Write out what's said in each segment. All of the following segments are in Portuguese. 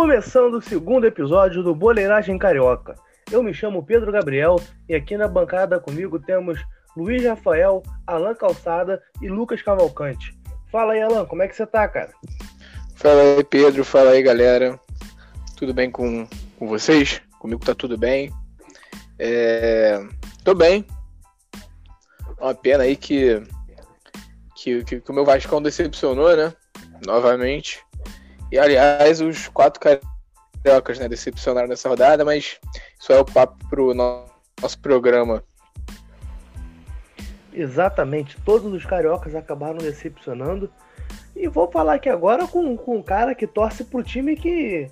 Começando o segundo episódio do Boleiragem Carioca. Eu me chamo Pedro Gabriel e aqui na bancada comigo temos Luiz Rafael, Alan Calçada e Lucas Cavalcante. Fala aí, Alan, como é que você tá, cara? Fala aí, Pedro. Fala aí, galera. Tudo bem com, com vocês? Comigo tá tudo bem. É... Tô bem. Uma pena aí que, que, que, que o meu Vascão decepcionou, né? Novamente. E aliás, os quatro cariocas né, decepcionaram nessa rodada, mas isso é o papo pro nosso programa. Exatamente, todos os cariocas acabaram decepcionando. E vou falar aqui agora com, com um cara que torce pro time que,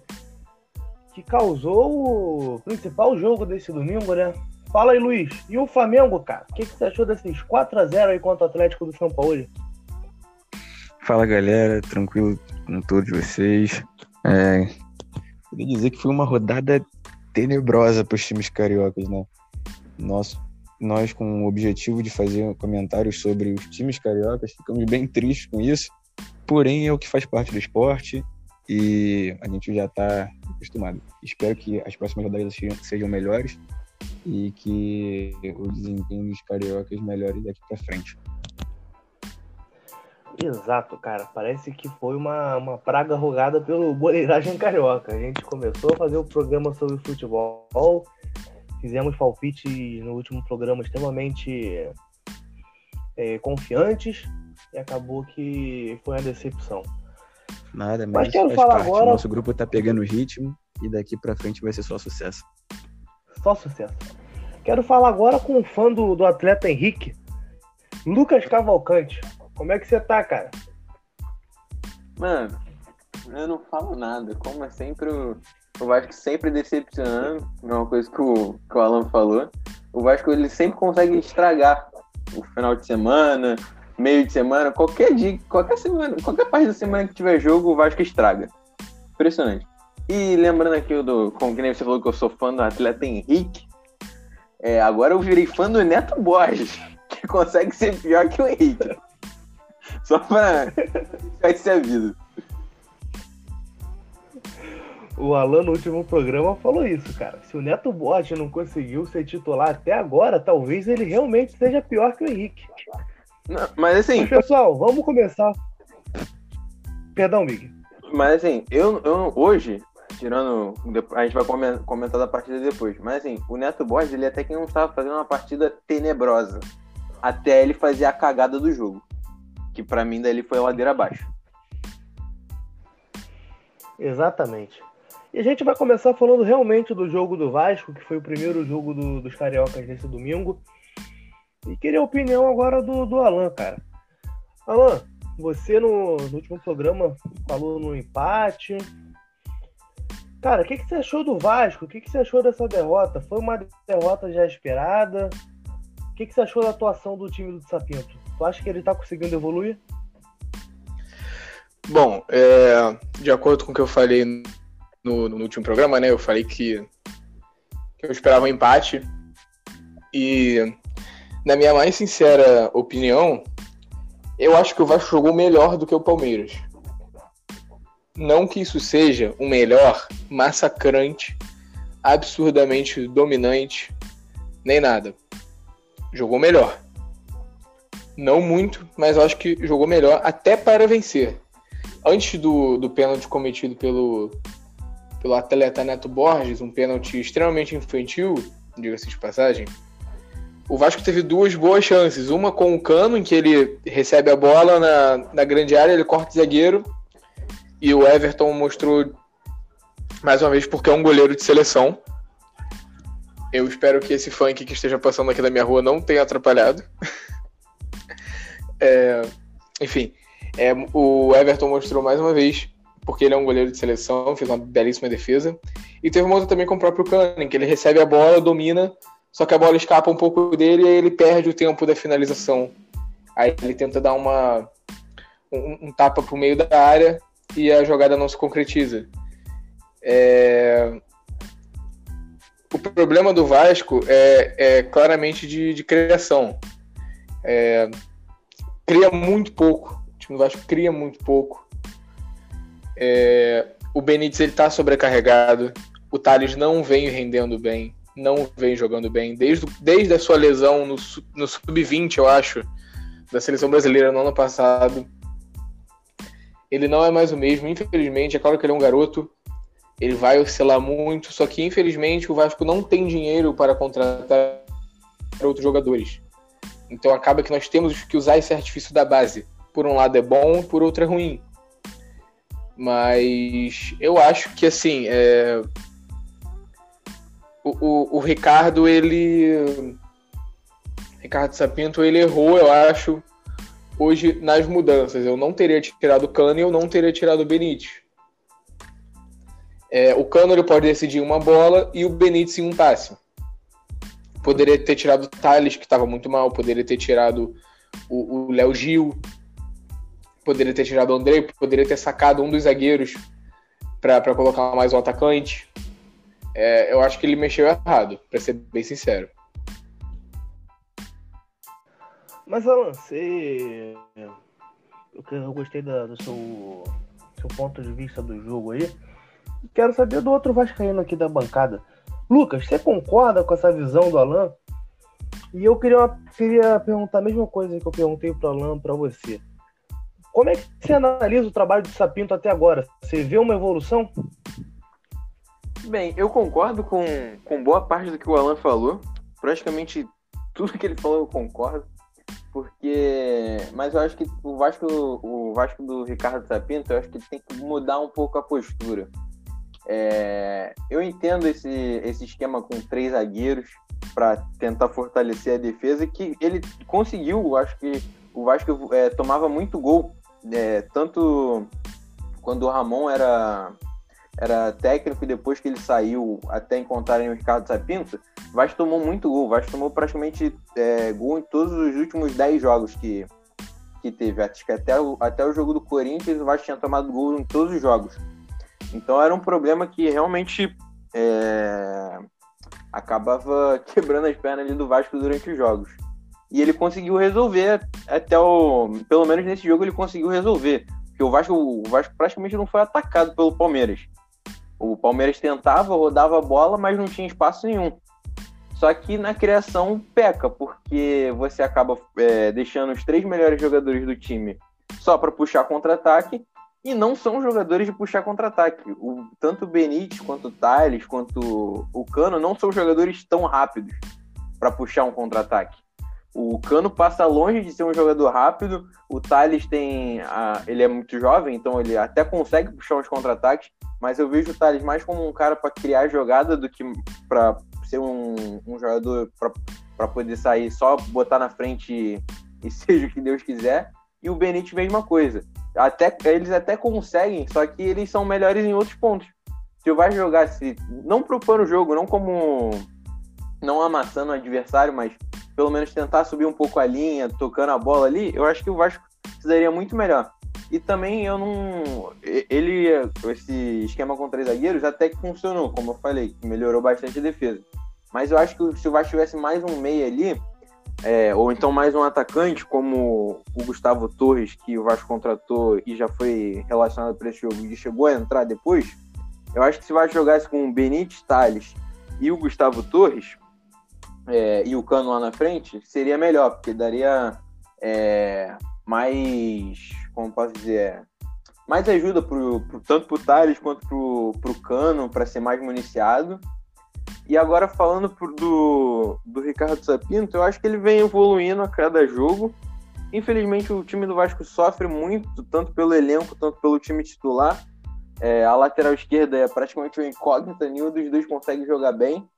que causou o principal jogo desse domingo, né? Fala aí, Luiz. E o Flamengo, cara? O que, que você achou desses 4 a 0 aí contra o Atlético do São Paulo? Fala, galera. Tranquilo com todos vocês. É, queria dizer que foi uma rodada tenebrosa para os times cariocas, né? Nós, nós, com o objetivo de fazer comentários sobre os times cariocas, ficamos bem tristes com isso. Porém, é o que faz parte do esporte e a gente já está acostumado. Espero que as próximas rodadas sejam melhores e que o desempenho dos cariocas melhore daqui para frente. Exato, cara. Parece que foi uma, uma praga rogada pelo Boleiragem Carioca. A gente começou a fazer o um programa sobre futebol, fizemos palpite no último programa extremamente é, confiantes e acabou que foi uma decepção. Nada, mas, mas quero falar parte. agora. Nosso grupo tá pegando ritmo e daqui para frente vai ser só sucesso. Só sucesso. Quero falar agora com o fã do, do atleta Henrique, Lucas Cavalcante. Como é que você tá, cara? Mano, eu não falo nada. Como é sempre o, o Vasco sempre decepcionando, é uma coisa que o, que o Alan falou. O Vasco ele sempre consegue estragar o final de semana, meio de semana, qualquer dia, qualquer semana, qualquer parte da semana que tiver jogo, o Vasco estraga. Impressionante. E lembrando aqui do, como que nem você falou que eu sou fã do atleta Henrique, é, agora eu virei fã do Neto Borges, que consegue ser pior que o Henrique. Só pra deixar isso aviso. O Alan no último programa falou isso, cara. Se o Neto Borges não conseguiu ser titular até agora, talvez ele realmente seja pior que o Henrique. Não, mas assim. Mas, pessoal, vamos começar. Perdão, Mig. Mas assim, eu, eu hoje, tirando. A gente vai comentar da partida depois. Mas assim, o Neto Borges, ele até que não estava fazendo uma partida tenebrosa. Até ele fazer a cagada do jogo que para mim dali foi a ladeira abaixo. Exatamente. E a gente vai começar falando realmente do jogo do Vasco, que foi o primeiro jogo do, dos Cariocas nesse domingo. E queria a opinião agora do, do Alan, cara. Alan, você no, no último programa falou no empate. Cara, o que, que você achou do Vasco? O que, que você achou dessa derrota? Foi uma derrota já esperada? O que, que você achou da atuação do time do Sapinto? Tu acha que ele tá conseguindo evoluir? Bom, é, de acordo com o que eu falei no, no, último programa, né? Eu falei que, que eu esperava um empate. E, na minha mais sincera opinião, eu acho que o Vasco jogou melhor do que o Palmeiras. Não que isso seja um melhor massacrante, absurdamente dominante, nem nada. Jogou melhor. Não muito, mas eu acho que jogou melhor até para vencer. Antes do, do pênalti cometido pelo, pelo atleta Neto Borges, um pênalti extremamente infantil, diga-se de passagem, o Vasco teve duas boas chances. Uma com o Cano, em que ele recebe a bola na, na grande área, ele corta o zagueiro. E o Everton mostrou, mais uma vez, porque é um goleiro de seleção. Eu espero que esse funk que esteja passando aqui na minha rua não tenha atrapalhado. É, enfim, é, o Everton mostrou mais uma vez, porque ele é um goleiro de seleção, fez uma belíssima defesa. E teve uma outra também com o próprio Canning, que ele recebe a bola, domina, só que a bola escapa um pouco dele e ele perde o tempo da finalização. Aí ele tenta dar uma um, um tapa pro meio da área e a jogada não se concretiza. É... O problema do Vasco é, é claramente de, de criação. É, cria muito pouco. O time do Vasco cria muito pouco. É, o Benítez ele tá sobrecarregado, o Thales não vem rendendo bem, não vem jogando bem, desde, desde a sua lesão no, no Sub-20, eu acho, da seleção brasileira no ano passado. Ele não é mais o mesmo, infelizmente. É claro que ele é um garoto, ele vai oscilar muito, só que infelizmente o Vasco não tem dinheiro para contratar outros jogadores. Então acaba que nós temos que usar esse artifício da base. Por um lado é bom, por outro é ruim. Mas eu acho que assim, é... o, o, o, Ricardo, ele. Ricardo Sapinto, ele errou, eu acho, hoje nas mudanças. Eu não teria tirado o Cano e eu não teria tirado o Benítez. É, o Cano ele pode decidir uma bola e o Benítez em um passe. Poderia ter tirado o Thales, que estava muito mal, poderia ter tirado o Léo Gil, poderia ter tirado o André, poderia ter sacado um dos zagueiros para colocar mais um atacante. É, eu acho que ele mexeu errado, para ser bem sincero. Mas Alan, você. Eu gostei do seu, seu ponto de vista do jogo aí. Quero saber do outro Vascaíno aqui da bancada. Lucas, você concorda com essa visão do Alan? E eu queria, queria perguntar a mesma coisa que eu perguntei para o Alan para você. Como é que você analisa o trabalho do Sapinto até agora? Você vê uma evolução? Bem, eu concordo com, com boa parte do que o Alan falou. Praticamente tudo que ele falou eu concordo. Porque. Mas eu acho que o Vasco, o Vasco do Ricardo Sapinto, eu acho que tem que mudar um pouco a postura. É, eu entendo esse, esse esquema com três zagueiros para tentar fortalecer a defesa, que ele conseguiu. Acho que o Vasco é, tomava muito gol, é, tanto quando o Ramon era, era técnico e depois que ele saiu até encontrarem o Ricardo Sapinto, o Vasco tomou muito gol. O Vasco tomou praticamente é, gol em todos os últimos dez jogos que, que teve. Acho que até até o jogo do Corinthians o Vasco tinha tomado gol em todos os jogos. Então era um problema que realmente é, acabava quebrando as pernas do Vasco durante os jogos. E ele conseguiu resolver até o. Pelo menos nesse jogo ele conseguiu resolver. Porque o Vasco, o Vasco praticamente não foi atacado pelo Palmeiras. O Palmeiras tentava, rodava a bola, mas não tinha espaço nenhum. Só que na criação peca, porque você acaba é, deixando os três melhores jogadores do time só para puxar contra-ataque e não são jogadores de puxar contra-ataque. Tanto o Benítez, quanto o Thales, quanto o Cano não são jogadores tão rápidos para puxar um contra-ataque. O Cano passa longe de ser um jogador rápido. O Thales tem. A, ele é muito jovem, então ele até consegue puxar uns contra-ataques. Mas eu vejo o Thales mais como um cara para criar jogada do que para ser um, um jogador para poder sair só botar na frente e, e seja o que Deus quiser. E o Benítez, mesma coisa até, eles até conseguem, só que eles são melhores em outros pontos. Se vai jogar, se não propor o jogo, não como não amassando o adversário, mas pelo menos tentar subir um pouco a linha, tocando a bola ali, eu acho que o Vasco se daria muito melhor. E também eu não. Ele, esse esquema com três zagueiros até que funcionou, como eu falei, melhorou bastante a defesa. Mas eu acho que se o Vasco tivesse mais um meia ali, é, ou então mais um atacante, como o Gustavo Torres, que o Vasco contratou e já foi relacionado para esse jogo e chegou a entrar depois, eu acho que se o Vasco jogasse com o Benítez Tales e o Gustavo Torres, é, e o Cano lá na frente, seria melhor, porque daria é, mais, como posso dizer, mais ajuda pro, pro, tanto para o Thales quanto para o Cano, para ser mais municiado. E agora falando pro, do, do Ricardo Sapinto, eu acho que ele vem evoluindo a cada jogo. Infelizmente o time do Vasco sofre muito, tanto pelo elenco, tanto pelo time titular. É, a lateral esquerda é praticamente uma incógnita, nenhum dos dois consegue jogar bem.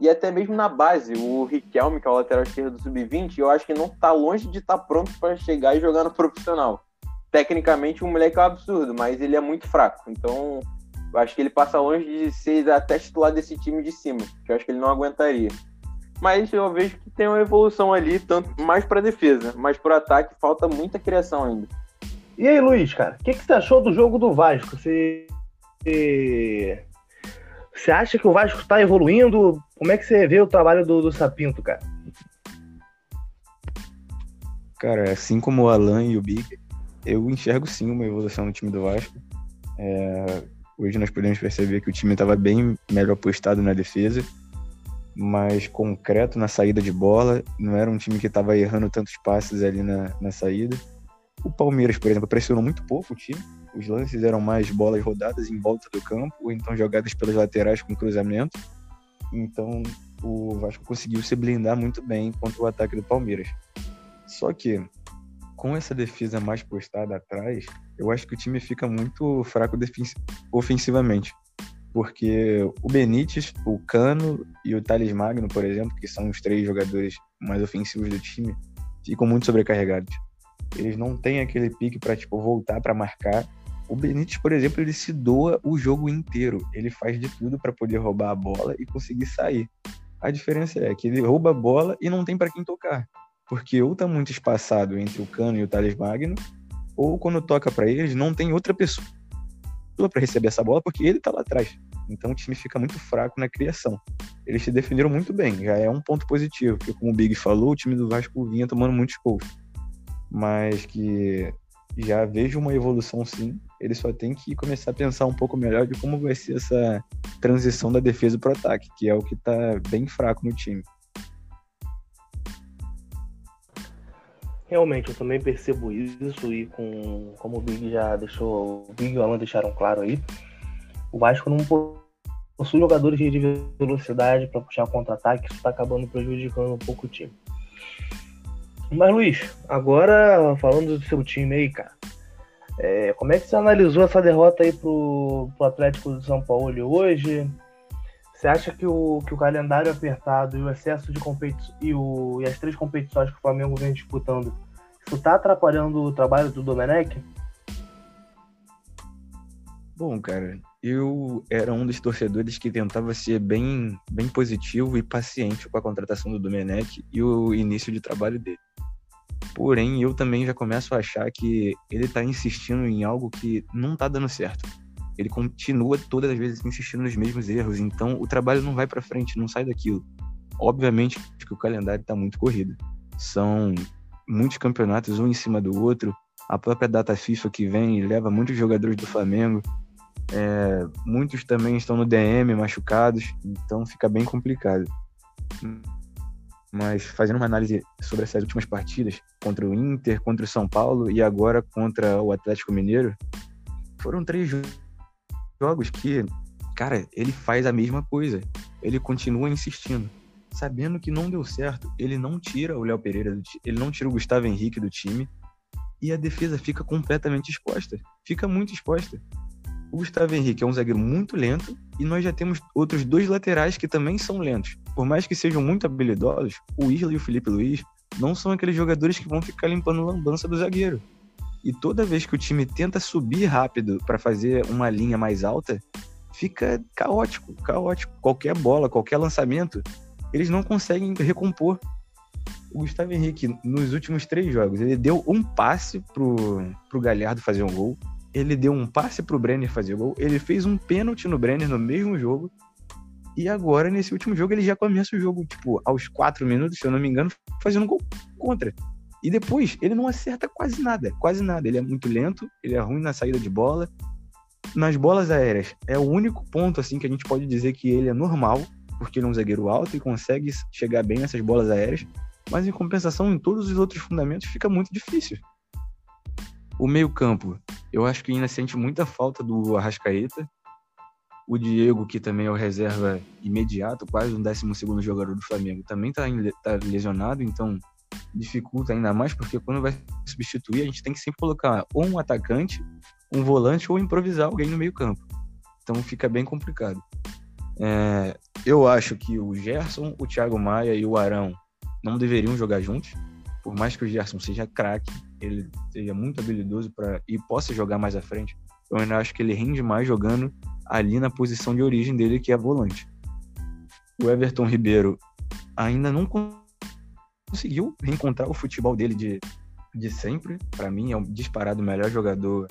E até mesmo na base, o Riquelme, que é o lateral esquerdo do Sub-20, eu acho que não está longe de estar tá pronto para chegar e jogar no profissional. Tecnicamente, o moleque é um absurdo, mas ele é muito fraco. Então, eu acho que ele passa longe de ser até titular desse time de cima, que eu acho que ele não aguentaria. Mas eu vejo que tem uma evolução ali, tanto mais para defesa, mas para ataque falta muita criação ainda. E aí, Luiz, cara, o que, que você achou do jogo do Vasco? Você, você acha que o Vasco está evoluindo? Como é que você vê o trabalho do, do Sapinto, cara? Cara, assim como o Alan e o Big, eu enxergo sim uma evolução no time do Vasco. É, Hoje nós podemos perceber que o time estava bem melhor postado na defesa, mais concreto na saída de bola. Não era um time que estava errando tantos passes ali na, na saída. O Palmeiras, por exemplo, pressionou muito pouco o time. Os lances eram mais bolas rodadas em volta do campo, ou então jogadas pelas laterais com cruzamento. Então o Vasco conseguiu se blindar muito bem contra o ataque do Palmeiras. Só que com essa defesa mais postada atrás, eu acho que o time fica muito fraco ofensivamente. Porque o Benítez, o Cano e o Thales Magno, por exemplo, que são os três jogadores mais ofensivos do time, ficam muito sobrecarregados. Eles não têm aquele pique para tipo voltar para marcar. O Benítez, por exemplo, ele se doa o jogo inteiro. Ele faz de tudo para poder roubar a bola e conseguir sair. A diferença é que ele rouba a bola e não tem para quem tocar porque ou tá muito espaçado entre o Cano e o Thales Magno, ou quando toca para eles, não tem outra pessoa para receber essa bola, porque ele tá lá atrás. Então o time fica muito fraco na criação. Eles se defenderam muito bem, já é um ponto positivo, porque como o Big falou, o time do Vasco vinha tomando muitos gols. Mas que já vejo uma evolução sim. Ele só tem que começar a pensar um pouco melhor de como vai ser essa transição da defesa para o ataque, que é o que está bem fraco no time. Realmente, eu também percebo isso e com como o Big já deixou, o Big e o Alan deixaram claro aí, o Vasco não possui jogadores de velocidade para puxar contra-ataque, isso está acabando prejudicando um pouco o time. Mas Luiz, agora falando do seu time aí, cara, é, como é que você analisou essa derrota aí pro, pro Atlético do São Paulo hoje? Você acha que o, que o calendário apertado e o excesso de competições e, o, e as três competições que o Flamengo vem disputando, isso está atrapalhando o trabalho do Domenech? Bom, cara, eu era um dos torcedores que tentava ser bem, bem positivo e paciente com a contratação do Domenech e o início de trabalho dele. Porém, eu também já começo a achar que ele está insistindo em algo que não está dando certo ele continua todas as vezes insistindo nos mesmos erros, então o trabalho não vai para frente, não sai daquilo. Obviamente que o calendário está muito corrido. São muitos campeonatos um em cima do outro. A própria data FIFA que vem leva muitos jogadores do Flamengo. É, muitos também estão no DM machucados, então fica bem complicado. Mas fazendo uma análise sobre essas últimas partidas contra o Inter, contra o São Paulo e agora contra o Atlético Mineiro, foram três jogos que, cara, ele faz a mesma coisa. Ele continua insistindo. Sabendo que não deu certo, ele não tira o Léo Pereira do ele não tira o Gustavo Henrique do time e a defesa fica completamente exposta. Fica muito exposta. O Gustavo Henrique é um zagueiro muito lento e nós já temos outros dois laterais que também são lentos. Por mais que sejam muito habilidosos, o Isla e o Felipe Luiz não são aqueles jogadores que vão ficar limpando lambança do zagueiro. E toda vez que o time tenta subir rápido para fazer uma linha mais alta, fica caótico, caótico. Qualquer bola, qualquer lançamento, eles não conseguem recompor. O Gustavo Henrique, nos últimos três jogos, ele deu um passe pro, pro Galhardo fazer um gol, ele deu um passe pro Brenner fazer gol, ele fez um pênalti no Brenner no mesmo jogo, e agora, nesse último jogo, ele já começa o jogo, tipo, aos quatro minutos, se eu não me engano, fazendo um gol contra. E depois, ele não acerta quase nada, quase nada. Ele é muito lento, ele é ruim na saída de bola. Nas bolas aéreas, é o único ponto assim que a gente pode dizer que ele é normal, porque ele é um zagueiro alto e consegue chegar bem nessas bolas aéreas. Mas em compensação, em todos os outros fundamentos, fica muito difícil. O meio-campo, eu acho que ainda sente muita falta do Arrascaeta. O Diego, que também é o reserva imediato, quase um 12 jogador do Flamengo, também está tá lesionado, então dificulta ainda mais, porque quando vai substituir, a gente tem que sempre colocar ou um atacante, um volante ou improvisar alguém no meio campo. Então fica bem complicado. É, eu acho que o Gerson, o Thiago Maia e o Arão não deveriam jogar juntos. Por mais que o Gerson seja craque, ele seja muito habilidoso para e possa jogar mais à frente, eu ainda acho que ele rende mais jogando ali na posição de origem dele, que é volante. O Everton Ribeiro ainda não conseguiu reencontrar o futebol dele de, de sempre. Para mim, é um disparado melhor jogador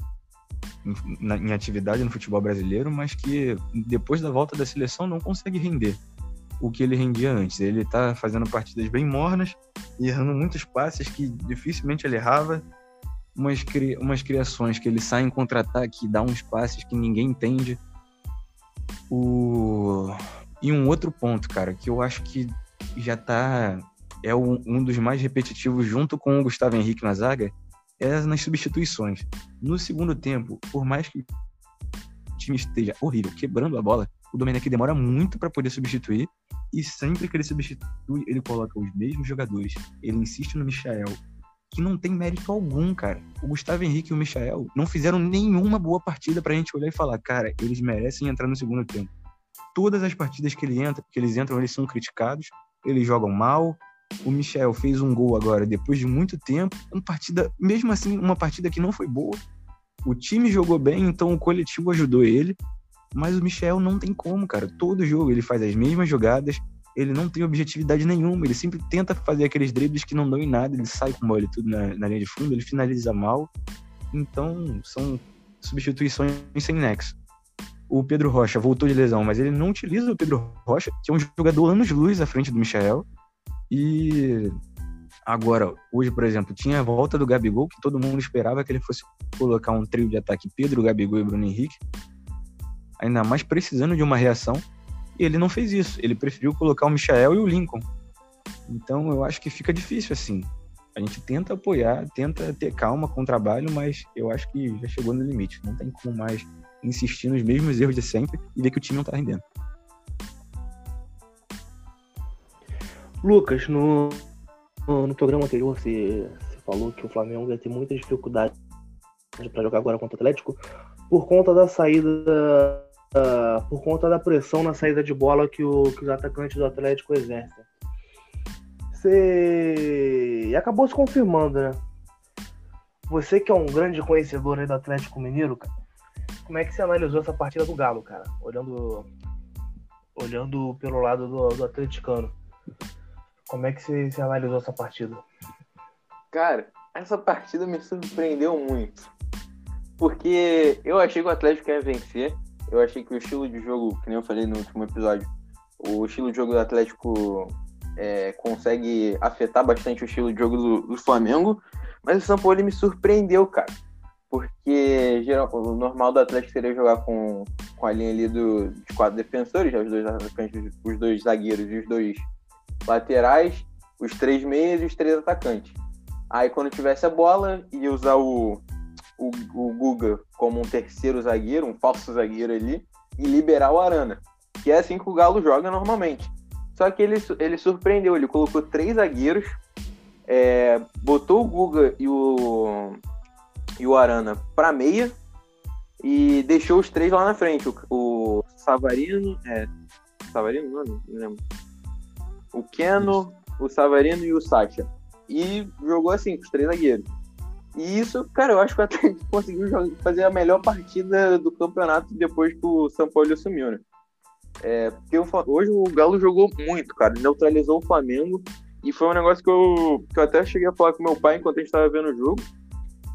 em, na, em atividade no futebol brasileiro, mas que depois da volta da seleção não consegue render o que ele rendia antes. Ele tá fazendo partidas bem mornas, errando muitos passes que dificilmente ele errava, umas, cri umas criações que ele sai em contra-ataque e dá uns passes que ninguém entende. O... E um outro ponto, cara, que eu acho que já tá. É um dos mais repetitivos junto com o Gustavo Henrique na zaga, é nas substituições. No segundo tempo, por mais que o time esteja horrível, quebrando a bola, o Domenech demora muito para poder substituir e sempre que ele substitui, ele coloca os mesmos jogadores. Ele insiste no Michael, que não tem mérito algum, cara. O Gustavo Henrique e o Michael não fizeram nenhuma boa partida pra gente olhar e falar, cara, eles merecem entrar no segundo tempo. Todas as partidas que, ele entra, que eles entram, eles são criticados, eles jogam mal. O Michel fez um gol agora depois de muito tempo. Uma partida, mesmo assim, uma partida que não foi boa. O time jogou bem, então o coletivo ajudou ele. Mas o Michel não tem como, cara. Todo jogo ele faz as mesmas jogadas, ele não tem objetividade nenhuma, ele sempre tenta fazer aqueles dribles que não dão em nada, ele sai com bola e tudo na, na linha de fundo, ele finaliza mal. Então, são substituições sem nexo. O Pedro Rocha voltou de lesão, mas ele não utiliza o Pedro Rocha, que é um jogador anos-luz à frente do Michel. E agora, hoje, por exemplo, tinha a volta do Gabigol, que todo mundo esperava que ele fosse colocar um trio de ataque Pedro, Gabigol e Bruno Henrique. Ainda mais precisando de uma reação. E ele não fez isso. Ele preferiu colocar o Michael e o Lincoln. Então eu acho que fica difícil assim. A gente tenta apoiar, tenta ter calma com o trabalho, mas eu acho que já chegou no limite. Não tem como mais insistir nos mesmos erros de sempre e ver que o time não tá rendendo. Lucas, no, no, programa anterior você, você falou que o Flamengo ia ter muitas dificuldades para jogar agora contra o Atlético por conta da saída uh, por conta da pressão na saída de bola que, o, que os atacantes do Atlético exercem. Você... Acabou se confirmando, né? Você que é um grande conhecedor do Atlético Mineiro, cara, como é que você analisou essa partida do Galo, cara? Olhando, olhando pelo lado do, do atleticano. Como é que você, analisou essa partida? Cara, essa partida me surpreendeu muito. Porque eu achei que o Atlético ia vencer. Eu achei que o estilo de jogo, que nem eu falei no último episódio, o estilo de jogo do Atlético é, consegue afetar bastante o estilo de jogo do, do Flamengo, mas o São Paulo me surpreendeu, cara. Porque geral, o normal do Atlético seria jogar com, com a linha ali do, de quatro defensores, os dois os dois zagueiros e os dois laterais, os três meias e os três atacantes. Aí quando tivesse a bola, ia usar o, o, o Guga como um terceiro zagueiro, um falso zagueiro ali, e liberar o Arana. Que é assim que o Galo joga normalmente. Só que ele, ele surpreendeu, ele colocou três zagueiros, é, botou o Guga e o, e o Arana para meia e deixou os três lá na frente. O, o Savarino, é, Savarino não, não lembro. O Keno, o Savarino e o Sacha. E jogou assim, com os três zagueiros. E isso, cara, eu acho que o Atlético conseguiu fazer a melhor partida do campeonato depois que o São Paulo assumiu, né? É, porque hoje o Galo jogou muito, cara, neutralizou o Flamengo. E foi um negócio que eu, que eu até cheguei a falar com meu pai enquanto a gente estava vendo o jogo.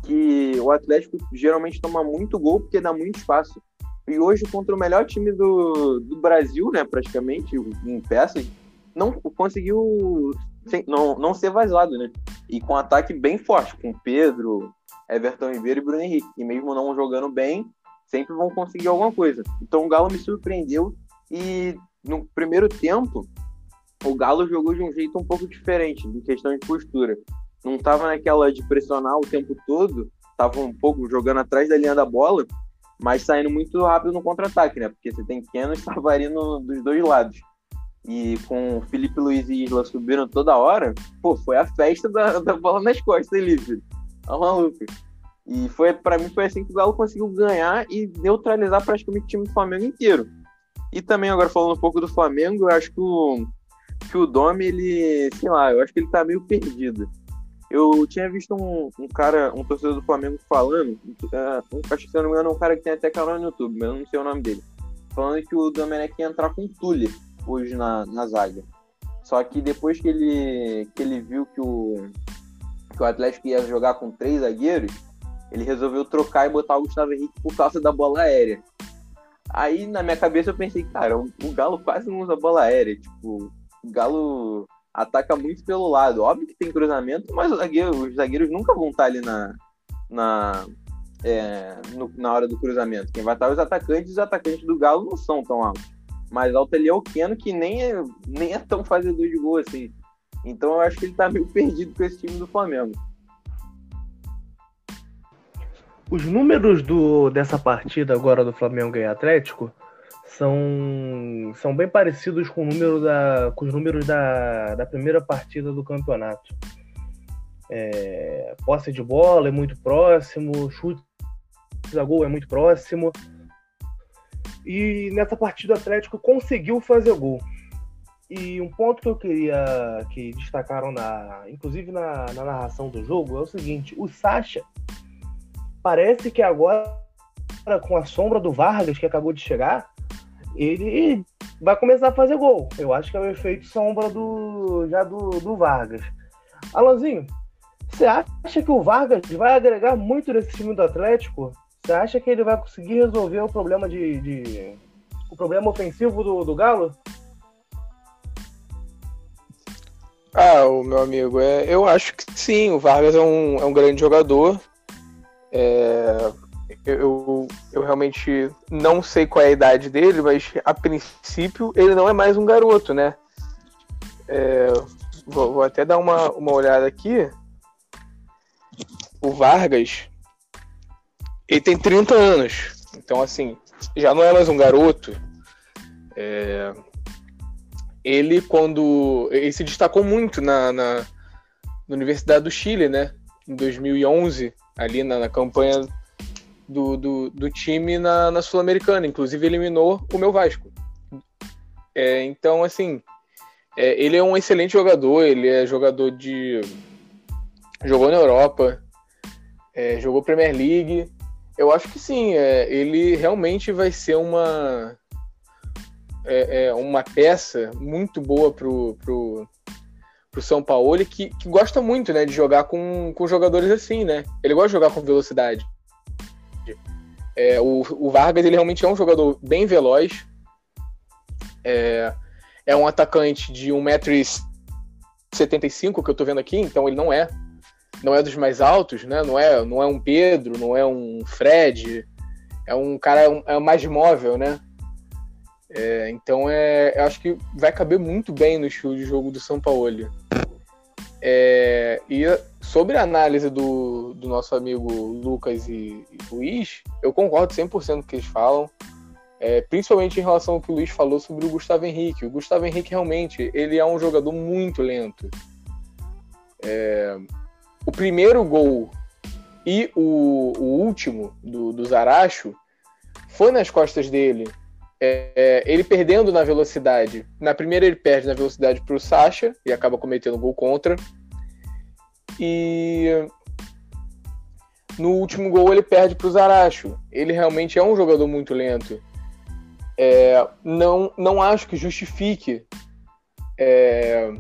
Que o Atlético geralmente toma muito gol porque dá muito espaço. E hoje, contra o melhor time do, do Brasil, né, praticamente, em peças, não conseguiu sem, não, não ser vazado, né? E com um ataque bem forte, com Pedro, Everton Ribeiro e Bruno Henrique. E mesmo não jogando bem, sempre vão conseguir alguma coisa. Então o Galo me surpreendeu e no primeiro tempo o Galo jogou de um jeito um pouco diferente, em questão de postura. Não estava naquela de pressionar o tempo todo, estava um pouco jogando atrás da linha da bola, mas saindo muito rápido no contra-ataque, né? Porque você tem Keno e Savarino dos dois lados e com o Felipe Luiz e Isla subiram toda hora, pô, foi a festa da, da bola nas costas ali, filho. Tá maluco. E foi, para mim foi assim que o Galo conseguiu ganhar e neutralizar praticamente o time do Flamengo inteiro. E também, agora falando um pouco do Flamengo, eu acho que o, que o Domi, ele, sei lá, eu acho que ele tá meio perdido. Eu tinha visto um, um cara, um torcedor do Flamengo falando, uh, um, acho que se eu não me engano é um cara que tem até canal no YouTube, mas eu não sei o nome dele, falando que o Domenech ia entrar com o Tuller hoje na, na zaga. Só que depois que ele, que ele viu que o, que o Atlético ia jogar com três zagueiros, ele resolveu trocar e botar o Gustavo Henrique por causa da bola aérea. Aí na minha cabeça eu pensei, cara, o, o Galo quase não usa bola aérea. Tipo, o Galo ataca muito pelo lado. Óbvio que tem cruzamento, mas os zagueiros, os zagueiros nunca vão estar ali na, na, é, no- na hora do cruzamento. Quem vai estar é os atacantes, os atacantes do Galo não são tão altos. Mais alto ali é o Keno, que nem é, nem é tão fazedor de gol assim. Então eu acho que ele tá meio perdido com esse time do Flamengo. Os números do, dessa partida agora do Flamengo e Atlético são, são bem parecidos com, o número da, com os números da, da primeira partida do campeonato. É, posse de bola é muito próximo, chute a gol é muito próximo. E nessa partida o Atlético conseguiu fazer gol. E um ponto que eu queria que destacaram na, inclusive na, na narração do jogo é o seguinte: o Sacha parece que agora, com a sombra do Vargas, que acabou de chegar, ele vai começar a fazer gol. Eu acho que é o efeito sombra do já do, do Vargas. Alanzinho, você acha que o Vargas vai agregar muito nesse time do Atlético? Você acha que ele vai conseguir resolver o problema de, de- o problema ofensivo do, do Galo? Ah, o meu amigo, é, eu acho que sim, o Vargas é um, é um grande jogador. É, eu, eu realmente não sei qual é a idade dele, mas a princípio ele não é mais um garoto, né? É, vou, vou até dar uma, uma olhada aqui. O Vargas, ele tem 30 anos, então assim, já não é mais um garoto. É, ele quando ele se destacou muito na, na, na Universidade do Chile, né? Em 2011, ali na, na campanha do, do, do time na, na Sul-Americana. Inclusive eliminou o meu Vasco. É, então, assim, é, ele é um excelente jogador. Ele é jogador de jogou na Europa, é, jogou Premier League. Eu acho que sim. é, ele realmente vai ser uma é, é uma peça muito boa pro, pro, pro São Paulo que, que gosta muito né, de jogar com, com jogadores assim, né? Ele gosta de jogar com velocidade. É, o, o Vargas ele realmente é um jogador bem veloz. É, é um atacante de 1,75m que eu tô vendo aqui, então ele não é não é dos mais altos, né? Não é, não é um Pedro, não é um Fred, é um cara é mais móvel, né? É, então é, eu acho que vai caber muito bem no estilo de jogo do São Paulo. É, e sobre a análise do, do nosso amigo Lucas e, e Luiz, eu concordo 100% com o que eles falam, é, principalmente em relação ao que o Luiz falou sobre o Gustavo Henrique. O Gustavo Henrique realmente ele é um jogador muito lento. É, o primeiro gol e o, o último do, do Zaracho foi nas costas dele é, ele perdendo na velocidade. Na primeira ele perde na velocidade para o Sacha e acaba cometendo gol contra. E no último gol ele perde para o Zaracho. Ele realmente é um jogador muito lento. É, não, não acho que justifique é,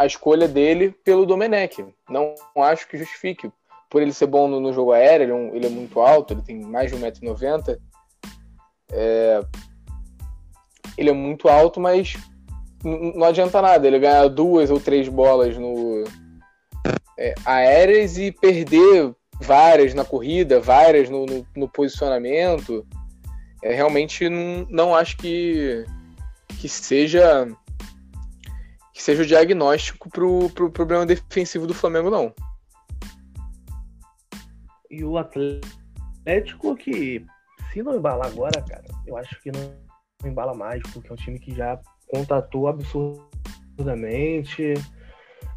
a escolha dele pelo Domenech. Não acho que justifique. Por ele ser bom no, no jogo aéreo, ele é, um, ele é, muito alto, ele tem mais de 1,90m. É, ele é muito alto, mas não adianta nada ele ganhar duas ou três bolas no é, aéreas e perder várias na corrida, várias no, no, no posicionamento. É, realmente não, não acho que, que seja que seja o diagnóstico pro, pro problema defensivo do Flamengo, não. E o Atlético que, se não embalar agora, cara, eu acho que não embala mais, porque é um time que já contratou absurdamente,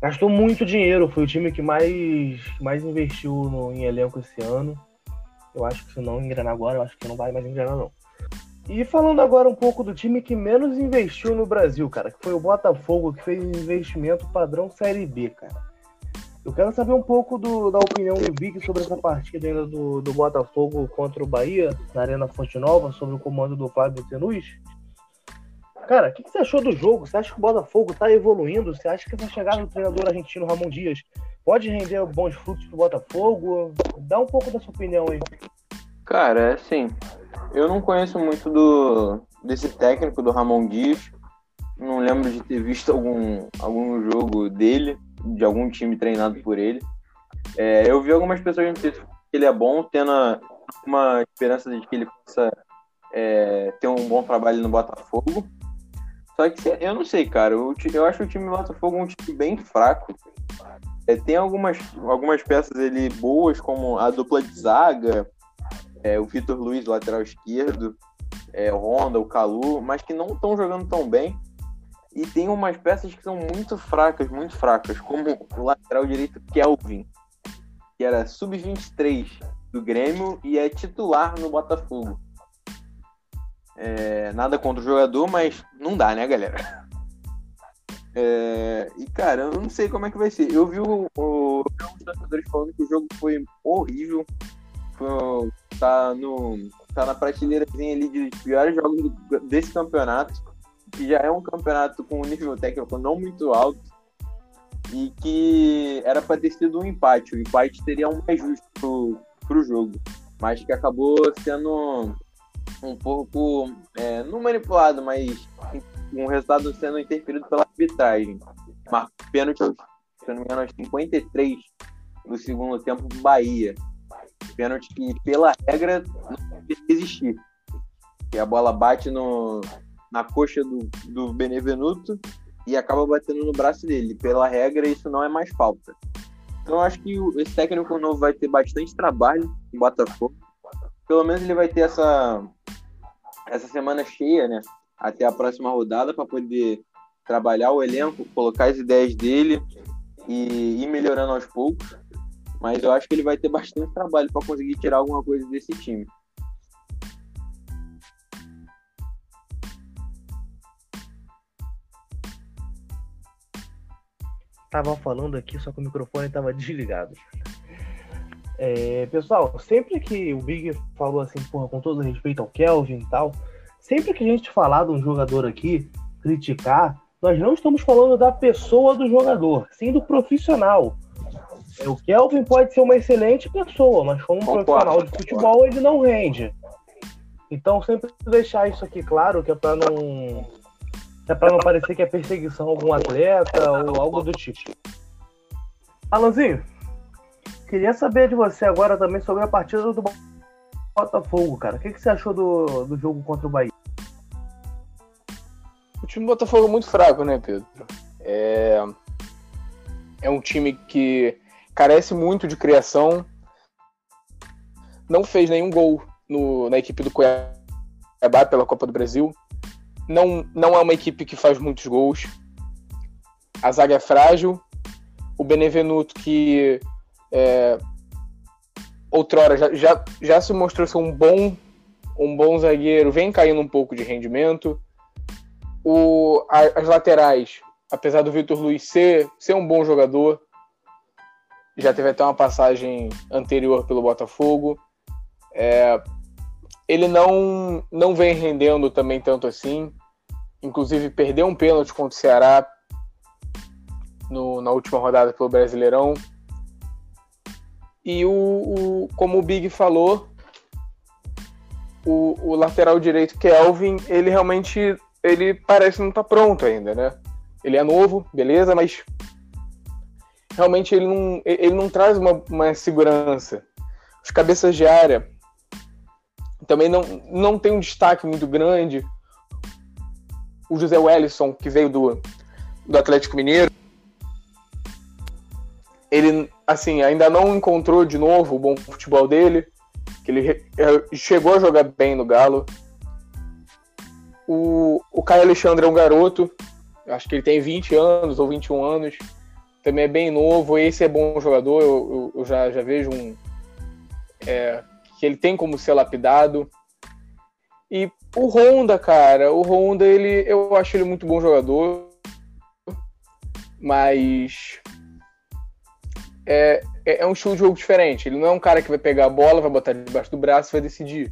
gastou muito dinheiro, foi o time que mais, mais investiu no, em elenco esse ano. Eu acho que se não engrenar agora, eu acho que não vai mais engrenar, não. E falando agora um pouco do time que menos investiu no Brasil, cara, que foi o Botafogo, que fez investimento padrão Série B, cara. Eu quero saber um pouco do, da opinião do Big sobre essa partida ainda do, do Botafogo contra o Bahia, na Arena Fonte Nova, sobre o comando do Fábio Tenuz. Cara, o que, que, você achou do jogo? Você acha que o Botafogo tá evoluindo? Você acha que essa chegada do treinador argentino Ramon Dias pode render bons frutos pro Botafogo? Dá um pouco da sua opinião aí. Cara, é assim, eu não conheço muito do desse técnico do Ramon Dias. Não lembro de ter visto algum, algum jogo dele, de algum time treinado por ele. É, eu vi algumas pessoas dizendo que ele é bom, tendo uma esperança de que ele possa é, ter um bom trabalho no Botafogo. Só que eu não sei, cara. Eu, eu acho o time do Botafogo um time bem fraco. É, tem algumas, algumas peças ali boas, como a dupla de zaga, é, o Vitor Luiz, lateral esquerdo, é, o Honda, o Calu, mas que não estão jogando tão bem. E tem umas peças que são muito fracas, muito fracas, como o lateral direito Kelvin, que era sub-23 do Grêmio e é titular no Botafogo. É, nada contra o jogador, mas não dá, né, galera? É, e, cara, eu não sei como é que vai ser. Eu vi o, o, os torcedores falando que o jogo foi horrível. Tá, no, tá na prateleirazinha ali de piores jogos desse campeonato. Que já é um campeonato com um nível técnico não muito alto. E que era para ter sido um empate. O empate teria um mais justo pro, pro jogo. Mas que acabou sendo um pouco, é, não manipulado, mas um resultado sendo interferido pela arbitragem. Marcos pênalti, se não me engano, aos 53 do segundo tempo Bahia. Pênalti que, pela regra, não deve existir. E a bola bate no, na coxa do, do Benevenuto e acaba batendo no braço dele. Pela regra, isso não é mais falta. Então, acho que esse técnico novo vai ter bastante trabalho em Botafogo. Pelo menos ele vai ter essa, essa semana cheia, né? Até a próxima rodada para poder trabalhar o elenco, colocar as ideias dele e ir melhorando aos poucos. Mas eu acho que ele vai ter bastante trabalho para conseguir tirar alguma coisa desse time. Tava falando aqui, só que o microfone estava desligado. É, pessoal, sempre que o Big falou assim, porra, com todo respeito ao Kelvin e tal, sempre que a gente falar de um jogador aqui, criticar, nós não estamos falando da pessoa do jogador, sim do profissional. É, o Kelvin pode ser uma excelente pessoa, mas como um Concordo. profissional de futebol, ele não rende. Então, sempre deixar isso aqui claro, que é para não. É para não parecer que é perseguição a algum atleta ou algo do tipo. Alanzinho, queria saber de você agora também sobre a partida do Botafogo, cara. O que, que você achou do, do jogo contra o Bahia? O time do Botafogo é muito fraco, né, Pedro? É, é um time que carece muito de criação. Não fez nenhum gol no, na equipe do Cuiabá pela Copa do Brasil. Não, não é uma equipe que faz muitos gols. A zaga é frágil. O Benevenuto, que é, outrora já, já, já se mostrou ser um bom, um bom zagueiro, vem caindo um pouco de rendimento. O, as laterais, apesar do Vitor Luiz ser, ser um bom jogador, já teve até uma passagem anterior pelo Botafogo. É, ele não, não vem rendendo também tanto assim. Inclusive, perdeu um pênalti contra o Ceará no, na última rodada pelo Brasileirão. E o, o como o Big falou, o, o, lateral direito Kelvin, ele realmente ele parece não estar tá pronto ainda, né? Ele é novo, beleza, mas realmente ele não, ele não traz uma, uma segurança. Os cabeças de área também não, não tem um destaque muito grande. O José Wellison, que veio do, do Atlético Mineiro, ele assim ainda não encontrou de novo o bom futebol dele, que ele é, chegou a jogar bem no Galo. O, o Caio Alexandre é um garoto, acho que ele tem 20 anos ou 21 anos, também é bem novo. Esse é bom jogador, eu, eu, eu já, já vejo um, é, que ele tem como ser lapidado. E o Honda, cara, o Honda, ele, eu acho ele muito bom jogador, mas é, é, é um estilo de jogo diferente. Ele não é um cara que vai pegar a bola, vai botar debaixo do braço e vai decidir.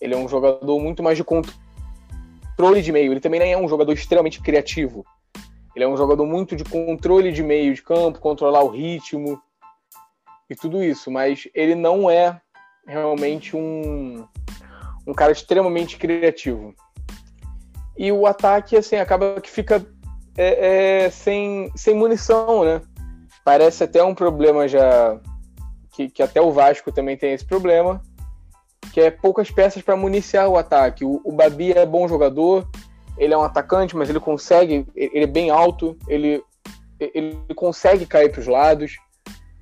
Ele é um jogador muito mais de controle de meio. Ele também é um jogador extremamente criativo. Ele é um jogador muito de controle de meio de campo, controlar o ritmo e tudo isso. Mas ele não é realmente um, um cara extremamente criativo. E o ataque, assim, acaba que fica é, é, sem, sem munição, né? Parece até um problema já que, que até o Vasco também tem esse problema, que é poucas peças para municiar o ataque. O, o Babi é bom jogador, ele é um atacante, mas ele consegue, ele é bem alto, ele, ele consegue cair para os lados,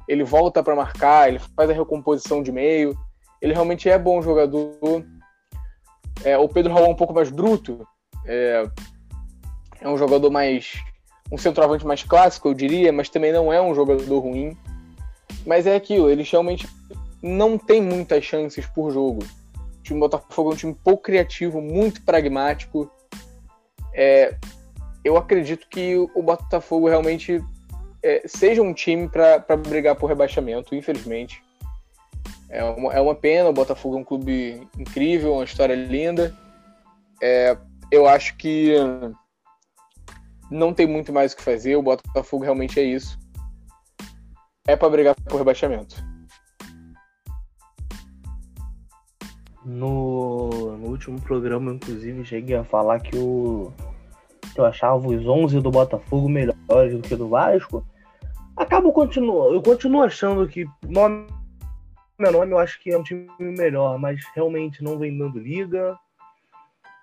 ele volta para marcar, ele faz a recomposição de meio, ele realmente é bom jogador. É, o Pedro Raul é um pouco mais bruto, é, é um jogador mais. um centroavante mais clássico, eu diria, mas também não é um jogador ruim. Mas é aquilo, eles realmente não tem muitas chances por jogo. O time Botafogo é um time pouco criativo, muito pragmático. É, eu acredito que o Botafogo realmente é, seja um time para brigar por rebaixamento, infelizmente. É uma, é uma pena, o Botafogo é um clube incrível, uma história linda. É, eu acho que não tem muito mais o que fazer, o Botafogo realmente é isso. É para brigar por rebaixamento. No, no, último programa, inclusive, cheguei a falar que, o, que eu achava os 11 do Botafogo melhores do que do Vasco. Acabo continuo, eu continuo achando que nome meu nome eu acho que é um time melhor, mas realmente não vem dando liga.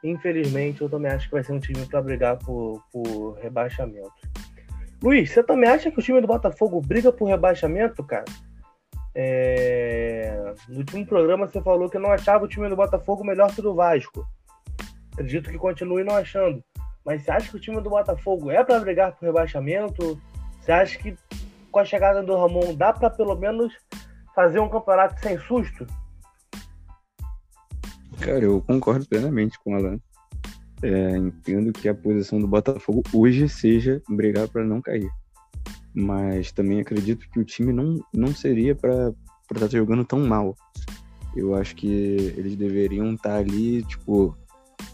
Infelizmente, eu também acho que vai ser um time para brigar por, por rebaixamento. Luiz, você também acha que o time do Botafogo briga por rebaixamento, cara? É... No último programa você falou que não achava o time do Botafogo melhor que o do Vasco. Acredito que continue não achando. Mas você acha que o time do Botafogo é para brigar por rebaixamento? Você acha que com a chegada do Ramon dá para pelo menos fazer um campeonato sem susto? Cara, eu concordo plenamente com o Alan. É, entendo que a posição do Botafogo hoje seja brigar para não cair mas também acredito que o time não, não seria para estar tá jogando tão mal. Eu acho que eles deveriam estar tá ali, tipo,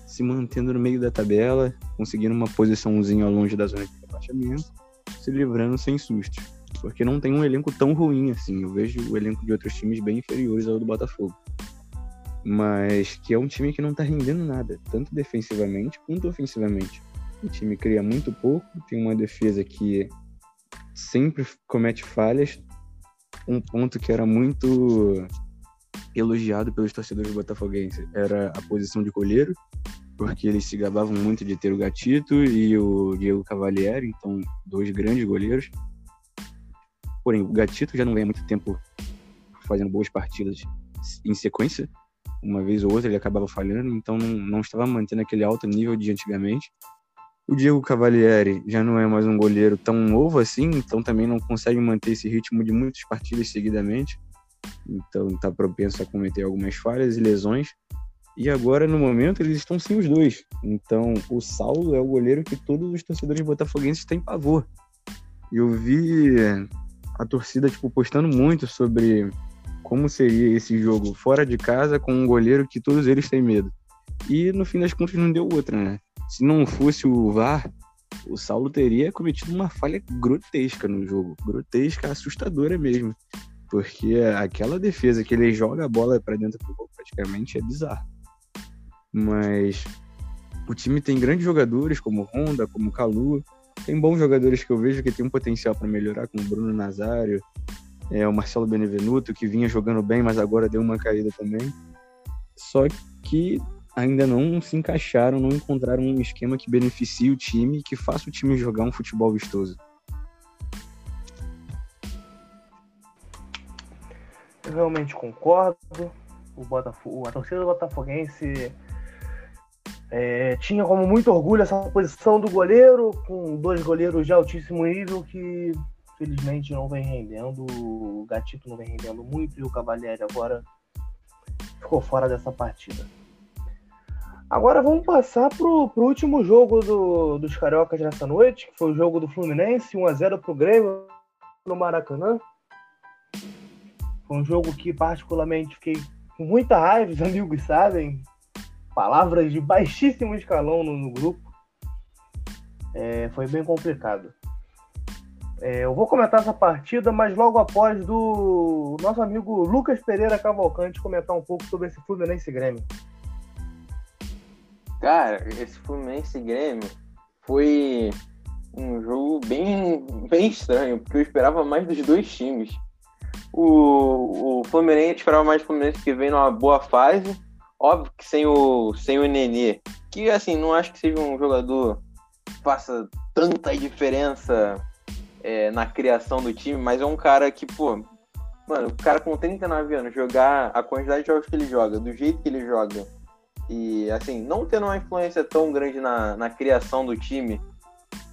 se mantendo no meio da tabela, conseguindo uma posiçãozinha longe da zona de rebaixamento, se livrando sem susto. Porque não tem um elenco tão ruim assim. Eu vejo o elenco de outros times bem inferiores ao do Botafogo. Mas que é um time que não tá rendendo nada, tanto defensivamente quanto ofensivamente. O time cria muito pouco, tem uma defesa que sempre comete falhas. Um ponto que era muito elogiado pelos torcedores botafoguenses era a posição de goleiro, porque eles se gabavam muito de ter o Gatito e o Diego Cavalieri, então dois grandes goleiros. Porém, o Gatito já não vem há muito tempo fazendo boas partidas em sequência. Uma vez ou outra ele acabava falhando, então não, não estava mantendo aquele alto nível de antigamente. O Diego Cavalieri já não é mais um goleiro tão novo assim, então também não consegue manter esse ritmo de muitas partidas seguidamente. Então está propenso a cometer algumas falhas e lesões. E agora, no momento, eles estão sem os dois. Então, o Saulo é o goleiro que todos os torcedores botafoguenses têm pavor. Eu vi a torcida tipo postando muito sobre como seria esse jogo fora de casa com um goleiro que todos eles têm medo. E no fim das contas não deu outra, né? Se não fosse o VAR, o Saulo teria cometido uma falha grotesca no jogo. Grotesca, assustadora mesmo. Porque aquela defesa que ele joga a bola para dentro do gol praticamente é bizarro. Mas o time tem grandes jogadores como Honda, como Calu. Tem bons jogadores que eu vejo que tem um potencial para melhorar, como Bruno Nazário, é, o Marcelo Benevenuto, que vinha jogando bem, mas agora deu uma caída também. Só que ainda não se encaixaram, não encontraram um esquema que beneficie o time e que faça o time jogar um futebol vistoso. Eu realmente concordo. O Botafogo, a torcida do Botafoguense é, tinha como muito orgulho essa posição do goleiro, com dois goleiros de altíssimo nível que felizmente não vem rendendo. O Gatito não vem rendendo muito e o Cavalieri agora ficou fora dessa partida. Agora vamos passar pro, pro último jogo do, dos Cariocas nessa noite, que foi o jogo do Fluminense, 1x0 pro Grêmio no Maracanã. Foi um jogo que particularmente fiquei com muita raiva, os amigos sabem. Palavras de baixíssimo escalão no, no grupo. É, foi bem complicado. É, eu vou comentar essa partida, mas logo após do nosso amigo Lucas Pereira Cavalcante comentar um pouco sobre esse Fluminense Grêmio. Cara, esse Fluminense Grêmio foi um jogo bem, bem estranho, porque eu esperava mais dos dois times. O, O, Fluminense esperava mais do Fluminense que vem numa boa fase. Óbvio que sem o, sem o Nenê, que assim, não acho que seja um jogador que faça tanta diferença é, na criação do time, mas é um cara que, pô, mano, o cara com 39 anos jogar a quantidade de jogos que ele joga, do jeito que ele joga, e assim, não tendo uma influência tão grande na, na criação do time,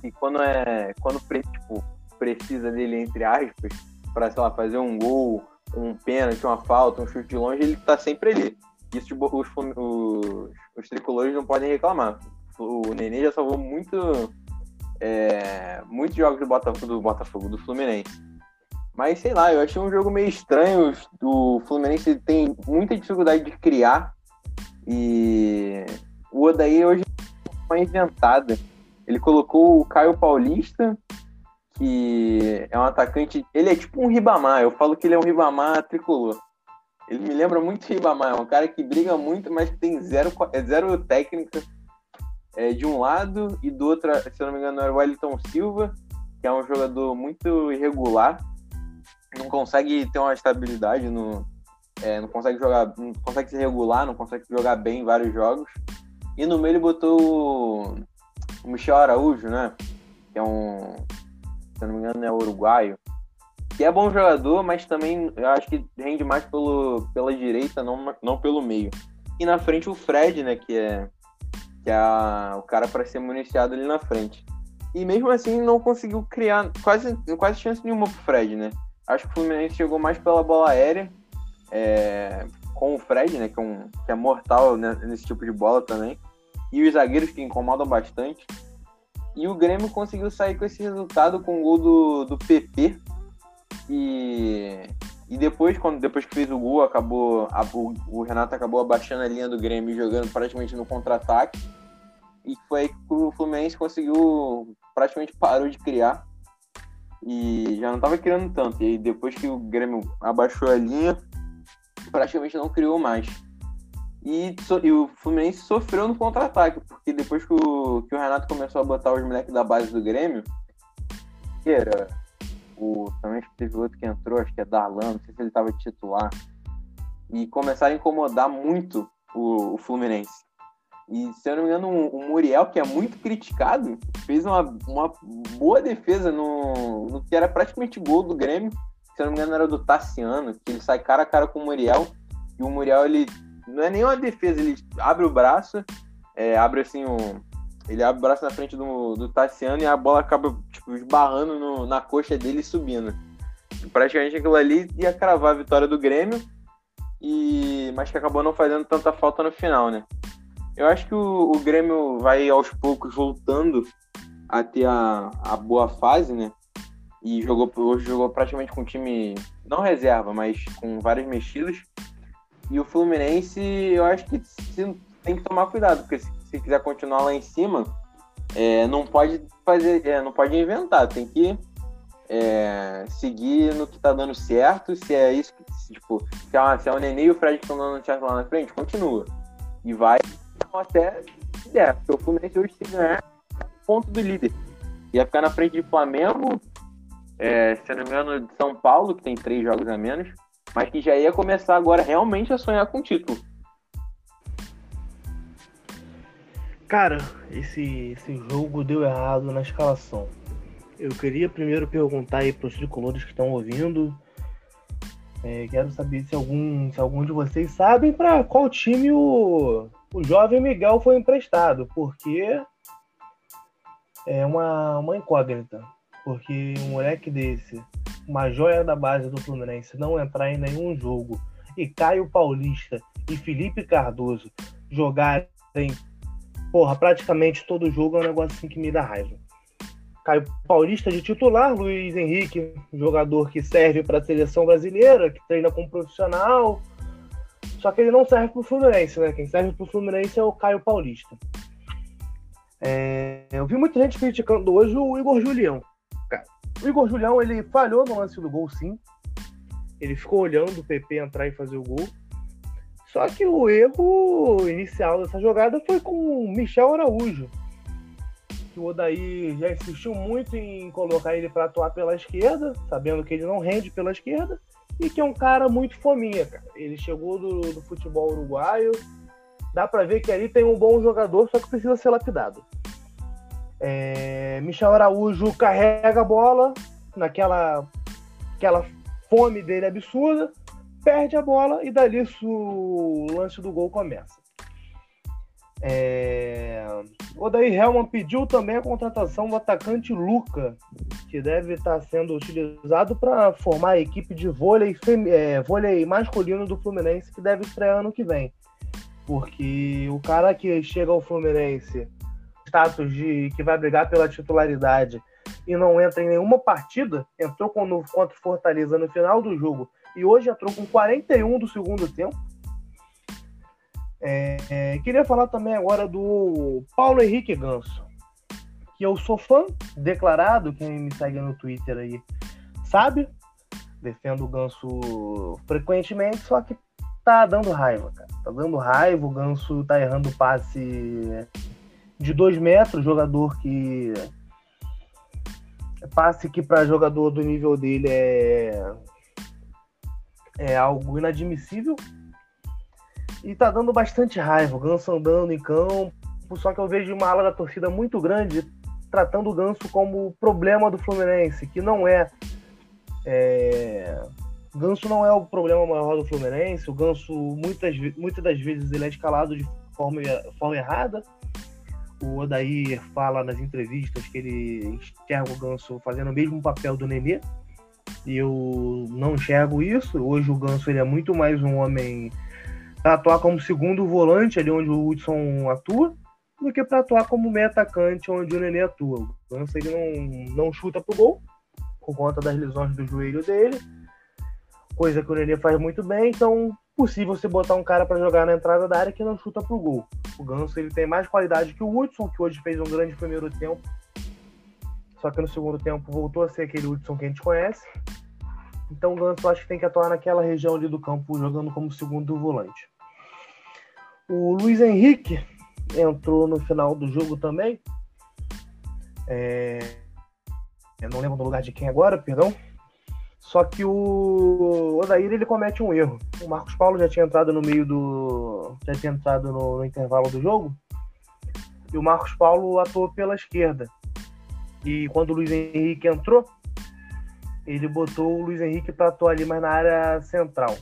e quando é. Quando tipo, precisa dele, entre aspas, para sei lá, fazer um gol, um pênalti, uma falta, um chute de longe, ele tá sempre ali. Isso tipo, os, os, os tricolores não podem reclamar. O Nenê já salvou muito. É, muitos jogos do Botafogo, do Botafogo, do Fluminense. Mas sei lá, eu achei um jogo meio estranho. O Fluminense tem muita dificuldade de criar. E o Odaí hoje é uma inventada. Ele colocou o Caio Paulista, que é um atacante. Ele é tipo um Ribamar. Eu falo que ele é um Ribamar tricolor. Ele me lembra muito Ribamar. É um cara que briga muito, mas tem zero, é zero técnica é, de um lado. E do outro, se eu não me engano, é o Wellington Silva, que é um jogador muito irregular. Não consegue ter uma estabilidade no. É, não consegue jogar. Não consegue se regular, não consegue jogar bem em vários jogos. E no meio ele botou o Michel Araújo, né? Que é um, se eu não me engano, é uruguaio. Que é bom jogador, mas também eu acho que rende mais pelo, pela direita, não, não pelo meio. E na frente o Fred, né? Que é, que é a, o cara para ser municiado ali na frente. E mesmo assim não conseguiu criar quase, quase chance nenhuma pro Fred, né? Acho que o Fluminense chegou mais pela bola aérea. É, com o Fred, né? Que é, um, que é mortal né, nesse tipo de bola também e os zagueiros que incomodam bastante. E o Grêmio conseguiu sair com esse resultado com o gol do, do PP. E, e depois, quando, depois que fez o gol, acabou a, o, Renato acabou abaixando a linha do Grêmio jogando praticamente no contra-ataque. E foi aí que o Fluminense conseguiu, praticamente parou de criar. E já não estava criando tanto. E aí, depois que o Grêmio abaixou a linha, praticamente não criou mais. E, so, e, o Fluminense sofreu no contra-ataque, porque depois que o, que o Renato começou a botar os moleques da base do Grêmio, que era o, também teve outro que entrou, acho que é Darlan, não sei se ele estava titular, e começaram a incomodar muito o, o Fluminense. E se eu não me engano, o, o Muriel, que é muito criticado, fez uma, uma boa defesa no, no que era praticamente gol do Grêmio. Se eu não me engano, era do Tassiano, que ele sai cara a cara com o Muriel. E o Muriel ele não é nenhuma defesa, ele abre o braço, é, abre assim um. Ele abre o braço na frente do, do Tassiano e a bola acaba tipo, esbarrando no, na coxa dele e subindo. Praticamente aquilo ali ia cravar a vitória do Grêmio, e mas que acabou não fazendo tanta falta no final, né? Eu acho que o, o Grêmio vai aos poucos voltando a ter a, a boa fase, né? E jogou, hoje jogou praticamente com time, não reserva, mas com vários mexidos. E o Fluminense, eu acho que tem que tomar cuidado, porque se, se quiser continuar lá em cima, é, não pode fazer, é, não pode inventar, tem que é, seguir no que tá dando certo. Se é isso, se, tipo, se é, se é o Nenê e o Fred que estão dando certo lá na frente, continua. E vai até der, porque o Fluminense hoje se ganhar ponto do líder. Ia ficar na frente de Flamengo, é, se não me engano, de São Paulo, que tem três jogos a menos mas que já ia começar agora realmente a sonhar com o título. Cara, esse, esse jogo deu errado na escalação. Eu queria primeiro perguntar aí para os tricolores que estão ouvindo. É, quero saber se algum, se algum de vocês sabem para qual time o, o jovem Miguel foi emprestado, porque é uma, uma incógnita. Porque um moleque desse uma joia da base do Fluminense, não entrar em nenhum jogo e Caio Paulista e Felipe Cardoso jogarem, porra, praticamente todo jogo é um negócio assim que me dá raiva. Caio Paulista de titular, Luiz Henrique, jogador que serve para a seleção brasileira, que treina como profissional. Só que ele não serve para o Fluminense, né? Quem serve para o Fluminense é o Caio Paulista. É... eu vi muita gente criticando hoje o Igor Julião. O Igor Julião, ele falhou no lance do gol, sim. Ele ficou olhando o PP entrar e fazer o gol. Só que o erro inicial dessa jogada foi com o Michel Araújo. Que o Odaí já insistiu muito em colocar ele para atuar pela esquerda, sabendo que ele não rende pela esquerda. e que é um cara muito fominha, cara. Ele chegou do, do futebol uruguaio, dá para ver que ali tem um bom jogador, só que precisa ser lapidado. É, Michel Araújo carrega a bola naquela aquela fome dele absurda, perde a bola e dali o lance do gol começa. É... Daí Helman pediu também a contratação do atacante Luca, que deve estar sendo utilizado para formar a equipe de vôlei, é, vôlei masculino do Fluminense, que deve estrear ano que vem. Porque o cara que chega ao Fluminense, status de que vai brigar pela titularidade e não entra em nenhuma partida, entrou contra o Fortaleza no final do jogo e hoje entrou com 41 do segundo tempo. É, é, queria falar também agora do Paulo Henrique Ganso, que eu sou fã declarado, quem me segue no Twitter aí sabe, defendo o Ganso frequentemente, só que tá dando raiva, cara. Tá dando raiva, o Ganso tá errando passe de dois metros, jogador que. Passe que para jogador do nível dele é. É algo inadmissível. E tá dando bastante raiva. O Ganso andando em campo. Só que eu vejo uma ala da torcida muito grande tratando o Ganso como problema do Fluminense, que não é. é Ganso não é o problema maior do Fluminense. O Ganso, muitas, muitas das vezes, ele é escalado de forma, forma errada. O Odair fala nas entrevistas que ele enxerga o Ganso fazendo o mesmo papel do Nenê. E eu não enxergo isso. Hoje o Ganso ele é muito mais um homem para atuar como segundo volante, ali onde o Hudson atua, do que para atuar como meio atacante, onde o Nenê atua. O Ganso ele não, não chuta pro gol, por conta das lesões do joelho dele coisa que o Nenê faz muito bem, então possível você botar um cara para jogar na entrada da área que não chuta pro gol. O Ganso ele tem mais qualidade que o Hudson, que hoje fez um grande primeiro tempo, só que no segundo tempo voltou a ser aquele Hudson que a gente conhece. Então o Ganso acho que tem que atuar naquela região ali do campo, jogando como segundo volante. O Luiz Henrique entrou no final do jogo também. É... Eu não lembro do lugar de quem agora, perdão. Só que o Odair ele comete um erro. O Marcos Paulo já tinha entrado no meio do. já tinha entrado no, no intervalo do jogo. E o Marcos Paulo atuou pela esquerda. E quando o Luiz Henrique entrou, ele botou o Luiz Henrique para atuar ali mais na área central.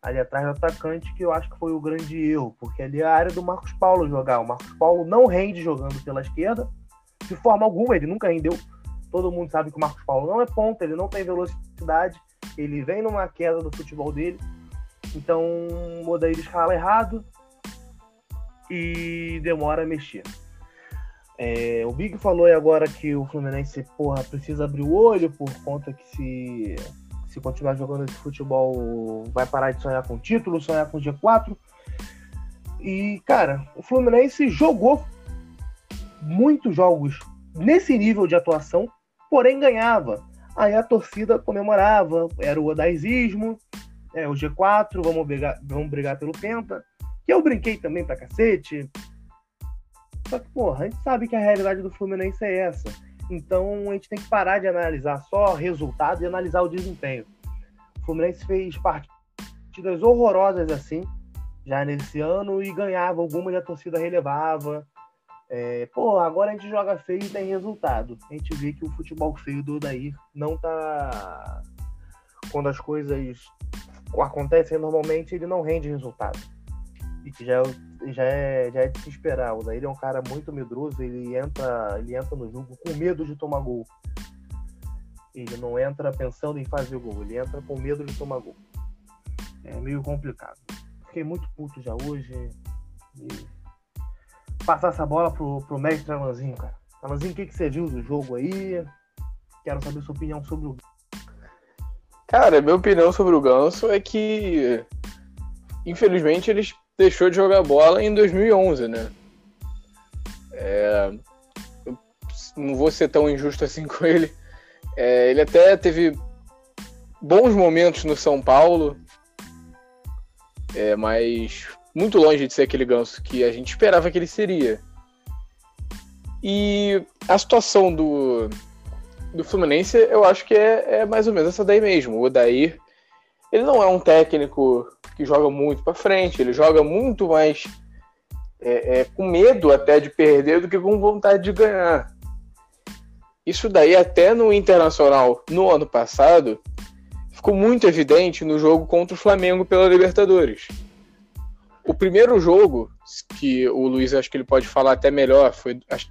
Ali atrás do atacante, que eu acho que foi o grande erro, porque ali é a área do Marcos Paulo jogar. O Marcos Paulo não rende jogando pela esquerda, de forma alguma, ele nunca rendeu Todo mundo sabe que o Marcos Paulo não é ponta, ele não tem velocidade, ele vem numa queda do futebol dele. Então o Odair escala errado e demora a mexer. É, o Big falou aí agora que o Fluminense porra, precisa abrir o olho por conta que se, se continuar jogando esse futebol vai parar de sonhar com título, sonhar com G4. E, cara, o Fluminense jogou muitos jogos nesse nível de atuação porém ganhava. Aí a torcida comemorava, era o odaizismo, é, o G4, vamos brigar, vamos brigar pelo Penta. Que eu brinquei também pra cacete. Só que, porra, a gente sabe que a realidade do Fluminense é essa. Então a gente tem que parar de analisar só resultado e analisar o desempenho. O Fluminense fez partidas horrorosas assim, já nesse ano, e ganhava algumas e a torcida relevava. É, pô, agora a gente joga feio e tem resultado. A gente vê que o futebol feio do Odair não tá. Quando as coisas acontecem normalmente, ele não rende resultado. E que já, é já, é, já é de se esperar. O Odair é um cara muito medroso, ele entra, ele entra no jogo com medo de tomar gol. Ele não entra pensando em fazer gol, ele entra com medo de tomar gol. É meio complicado. Fiquei muito puto já hoje. E passar essa bola pro, pro mestre Alanzinho, cara. Alanzinho, o que, que você viu do jogo aí? Quero saber sua opinião sobre o. Cara, minha opinião sobre o Ganso é que, infelizmente, ele deixou de jogar bola em 2011, né? É, não vou ser tão injusto assim com ele. É, ele até teve bons momentos no São Paulo, é, mas muito longe de ser aquele ganso que a gente esperava que ele seria. E a situação do, do Fluminense, eu acho que é, é mais ou menos essa daí mesmo. O Odair ele não é um técnico que joga muito para frente, ele joga muito mais é, é, com medo até de perder do que com vontade de ganhar. Isso daí até no Internacional no ano passado ficou muito evidente no jogo contra o Flamengo pela Libertadores. O primeiro jogo, que o Luiz acho que ele pode falar até melhor, foi, acho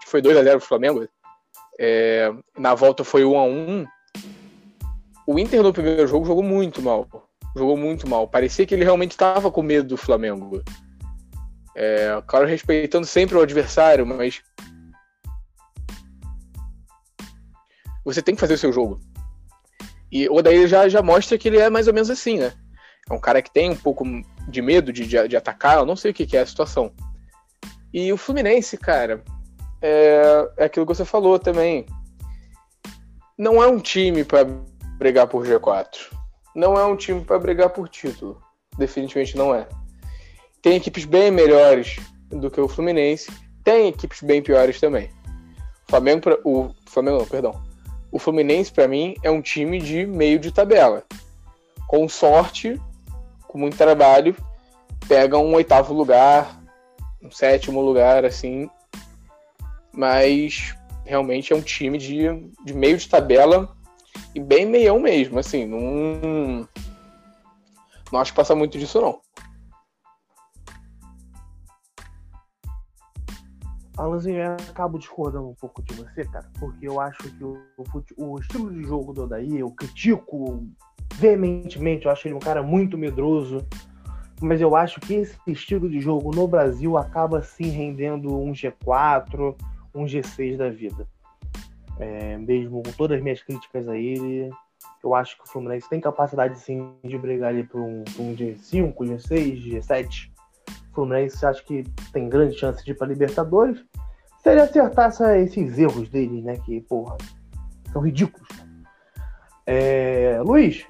que foi 2 a 0 pro Flamengo. É, na volta foi 1 a 1 O Inter no primeiro jogo jogou muito mal. Jogou muito mal. Parecia que ele realmente estava com medo do Flamengo. É, claro, respeitando sempre o adversário, mas você tem que fazer o seu jogo. E o Odair já, já mostra que ele é mais ou menos assim, né? É um cara que tem um pouco de medo de, de, de atacar, eu não sei o que, que, é a situação. E o Fluminense, cara, é, é aquilo que você falou também. Não é um time para brigar por G4. Não é um time para brigar por título. Definitivamente não é. Tem equipes bem melhores do que o Fluminense. Tem equipes bem piores também. O Flamengo, o Flamengo não, perdão. O Fluminense, para mim, é um time de meio de tabela. Com sorte, com muito trabalho, pega um oitavo lugar, um sétimo lugar, assim. Mas realmente é um time de, de meio de tabela e bem meião mesmo, assim. Não, não acho que passa muito disso, não. Alanzinho, eu acabo discordando um pouco de você, cara, porque eu acho que o, o, o estilo de jogo do Odaí, eu critico veementemente, eu acho ele um cara muito medroso, mas eu acho que esse estilo de jogo no Brasil acaba sim rendendo um G4, um G6 da vida. É, mesmo com todas as minhas críticas a ele, eu acho que o Fluminense tem capacidade sim de brigar ali por um, um G5, G6, G7. O Fluminense acho que tem grande chance de ir para Libertadores. Se ele acertar essa, esses erros dele, né? Que, porra, são ridículos. É, Luiz,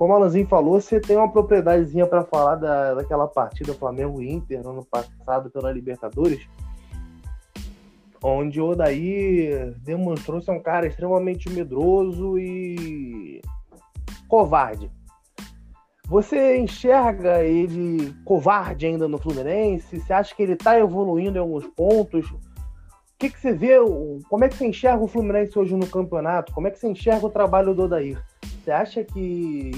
como o Alanzinho falou, você tem uma propriedadezinha para falar da, daquela partida Flamengo Inter no ano passado pela Libertadores, onde o Odaí demonstrou ser um cara extremamente medroso e covarde. Você enxerga ele covarde ainda no Fluminense? Você acha que ele está evoluindo em alguns pontos? O que, que você vê? Como é que você enxerga o Fluminense hoje no campeonato? Como é que você enxerga o trabalho do Odair? Você acha que,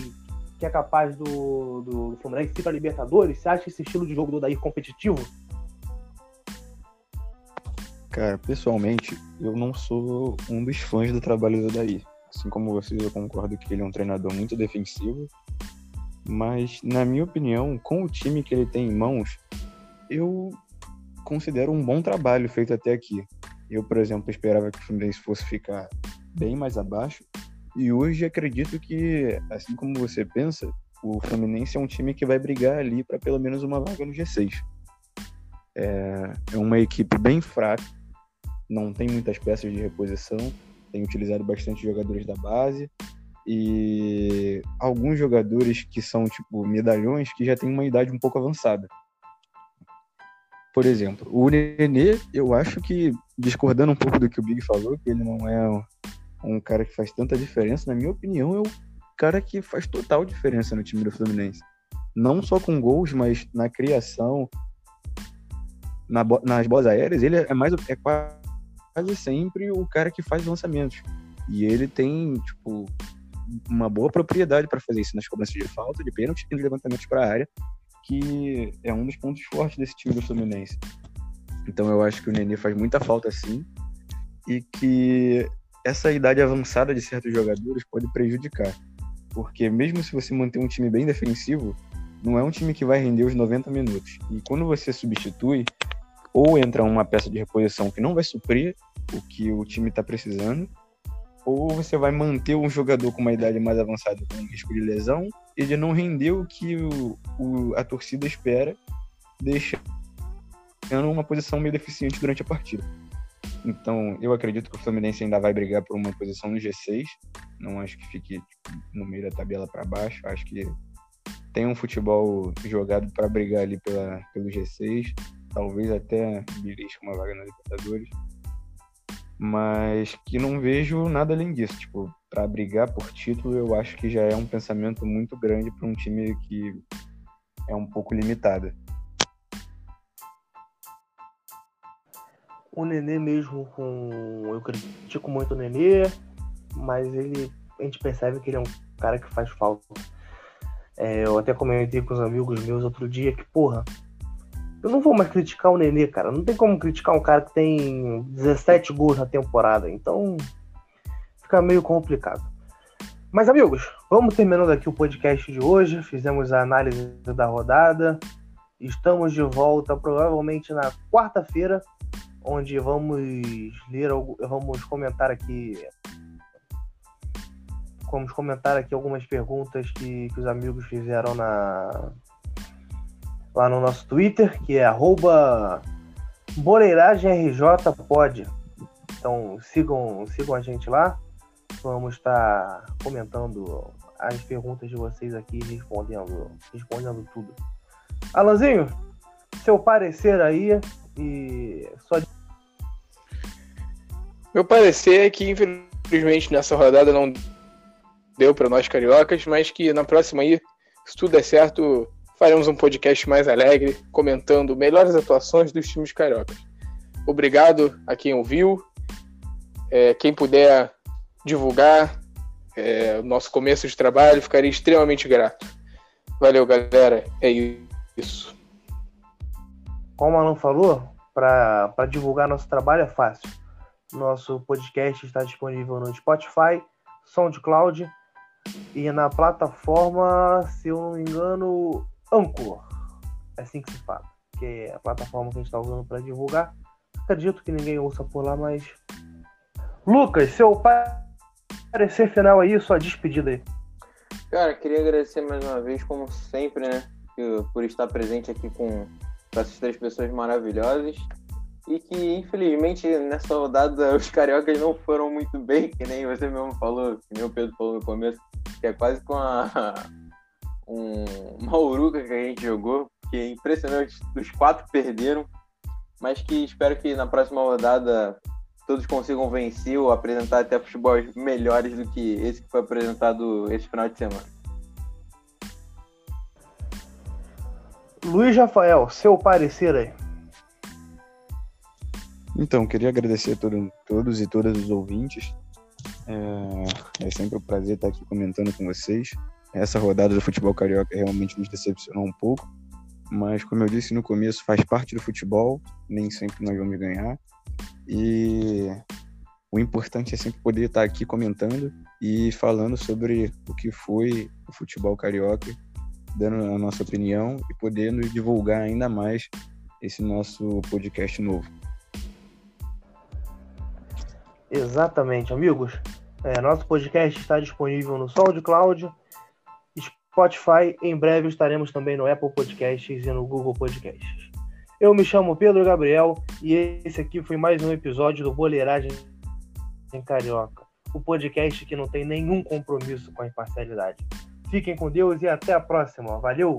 que é capaz do, do Fluminense ir para Libertadores? Você acha esse estilo de jogo do Odair competitivo? Cara, pessoalmente, eu não sou um dos fãs do trabalho do Odair. Assim como vocês, eu concordo que ele é um treinador muito defensivo. Mas, na minha opinião, com o time que ele tem em mãos, eu considero um bom trabalho feito até aqui. Eu, por exemplo, esperava que o Fluminense fosse ficar bem mais abaixo, e hoje acredito que, assim como você pensa, o Fluminense é um time que vai brigar ali para pelo menos uma vaga no G6. É, é uma equipe bem fraca, não tem muitas peças de reposição, tem utilizado bastante jogadores da base e alguns jogadores que são tipo medalhões que já têm uma idade um pouco avançada. Por exemplo, o Nenê, eu acho que, discordando um pouco do que o Big falou, que ele não é um cara que faz tanta diferença, na minha opinião, é o cara que faz total diferença no time do Fluminense. Não só com gols, mas na criação, na, nas bolas aéreas, ele é mais é quase sempre o cara que faz lançamentos. E ele tem, tipo, uma boa propriedade para fazer isso nas cobranças de falta, de pênalti e de levantamentos para a área, que é um dos pontos fortes desse time do Fluminense. Então eu acho que o Nenê faz muita falta sim e que essa idade avançada de certos jogadores pode prejudicar. Porque mesmo se você manter um time bem defensivo, não é um time que vai render os 90 minutos. E quando você substitui, ou entra uma peça de reposição que não vai suprir o que o time está precisando, ou você vai manter um jogador com uma idade mais avançada com risco de lesão e de não render o que o, o, a torcida espera, deixando uma posição meio deficiente durante a partida. Então, eu acredito que o Fluminense ainda vai brigar por uma posição no G6. Não acho que fique tipo, no meio da tabela para baixo. Acho que tem um futebol jogado para brigar ali pela, pelo G6. Talvez até belisque uma vaga na Libertadores. mas que não vejo nada além disso. Tipo, para brigar por título, eu acho que já é um pensamento muito grande para um time que é um pouco limitado. O Nenê mesmo com. Eu critico muito o Nenê, mas ele. A gente percebe que ele é um cara que faz falta. É, eu até comentei com os amigos meus outro dia que, porra, eu não vou mais criticar o Nenê, cara. Não tem como criticar um cara que tem 17 gols na temporada. Então, fica meio complicado. Mas, amigos, vamos terminando aqui o podcast de hoje. Fizemos a análise da rodada. Estamos de volta provavelmente na quarta-feira, onde vamos ler, vamos comentar aqui. Vamos comentar aqui algumas perguntas que, que os amigos fizeram na, lá no nosso Twitter, que é arroba BoleiragemRJ Então sigam, sigam a gente lá. Vamos estar comentando as perguntas de vocês aqui, respondendo, respondendo tudo. Alanzinho, seu parecer aí e só. Meu parecer é que infelizmente nessa rodada não deu para nós cariocas, mas que na próxima aí, se tudo der certo, faremos um podcast mais alegre, comentando melhores atuações dos times cariocas. Obrigado a quem ouviu. É, quem puder divulgar é, o nosso começo de trabalho, ficaria extremamente grato. Valeu, galera. É isso. Como o Alan falou, para divulgar nosso trabalho é fácil. Nosso podcast está disponível no Spotify, SoundCloud e na plataforma, se eu não me engano, Anchor. É assim que se fala. Que é a plataforma que a gente está usando para divulgar. Acredito que ninguém ouça por lá, mas. Lucas, seu parecer final aí, sua despedida aí. Cara, queria agradecer mais uma vez, como sempre, né? Por estar presente aqui com essas três pessoas maravilhosas. E que, infelizmente, nessa rodada os cariocas não foram muito bem, que nem você mesmo falou, que nem o Pedro falou no começo, que é quase com a um, uma uruca que a gente jogou, que é impressionante, os quatro perderam, mas que espero que na próxima rodada todos consigam vencer ou apresentar até futebol melhores do que esse que foi apresentado esse final de semana. Luiz Rafael, seu parecer aí. Então, queria agradecer a todo, todos e todas os ouvintes. É, é sempre um prazer estar aqui comentando com vocês. Essa rodada do futebol carioca realmente nos decepcionou um pouco, mas como eu disse no começo, faz parte do futebol, nem sempre nós vamos ganhar. E o importante é sempre poder estar aqui comentando e falando sobre o que foi o futebol carioca, dando a nossa opinião e podendo divulgar ainda mais esse nosso podcast novo. Exatamente, amigos. É, nosso podcast está disponível no SoundCloud, Spotify. Em breve estaremos também no Apple Podcasts e no Google Podcasts. Eu me chamo Pedro Gabriel e esse aqui foi mais um episódio do Boleiragem em Carioca, o podcast que não tem nenhum compromisso com a imparcialidade. Fiquem com Deus e até a próxima. Valeu!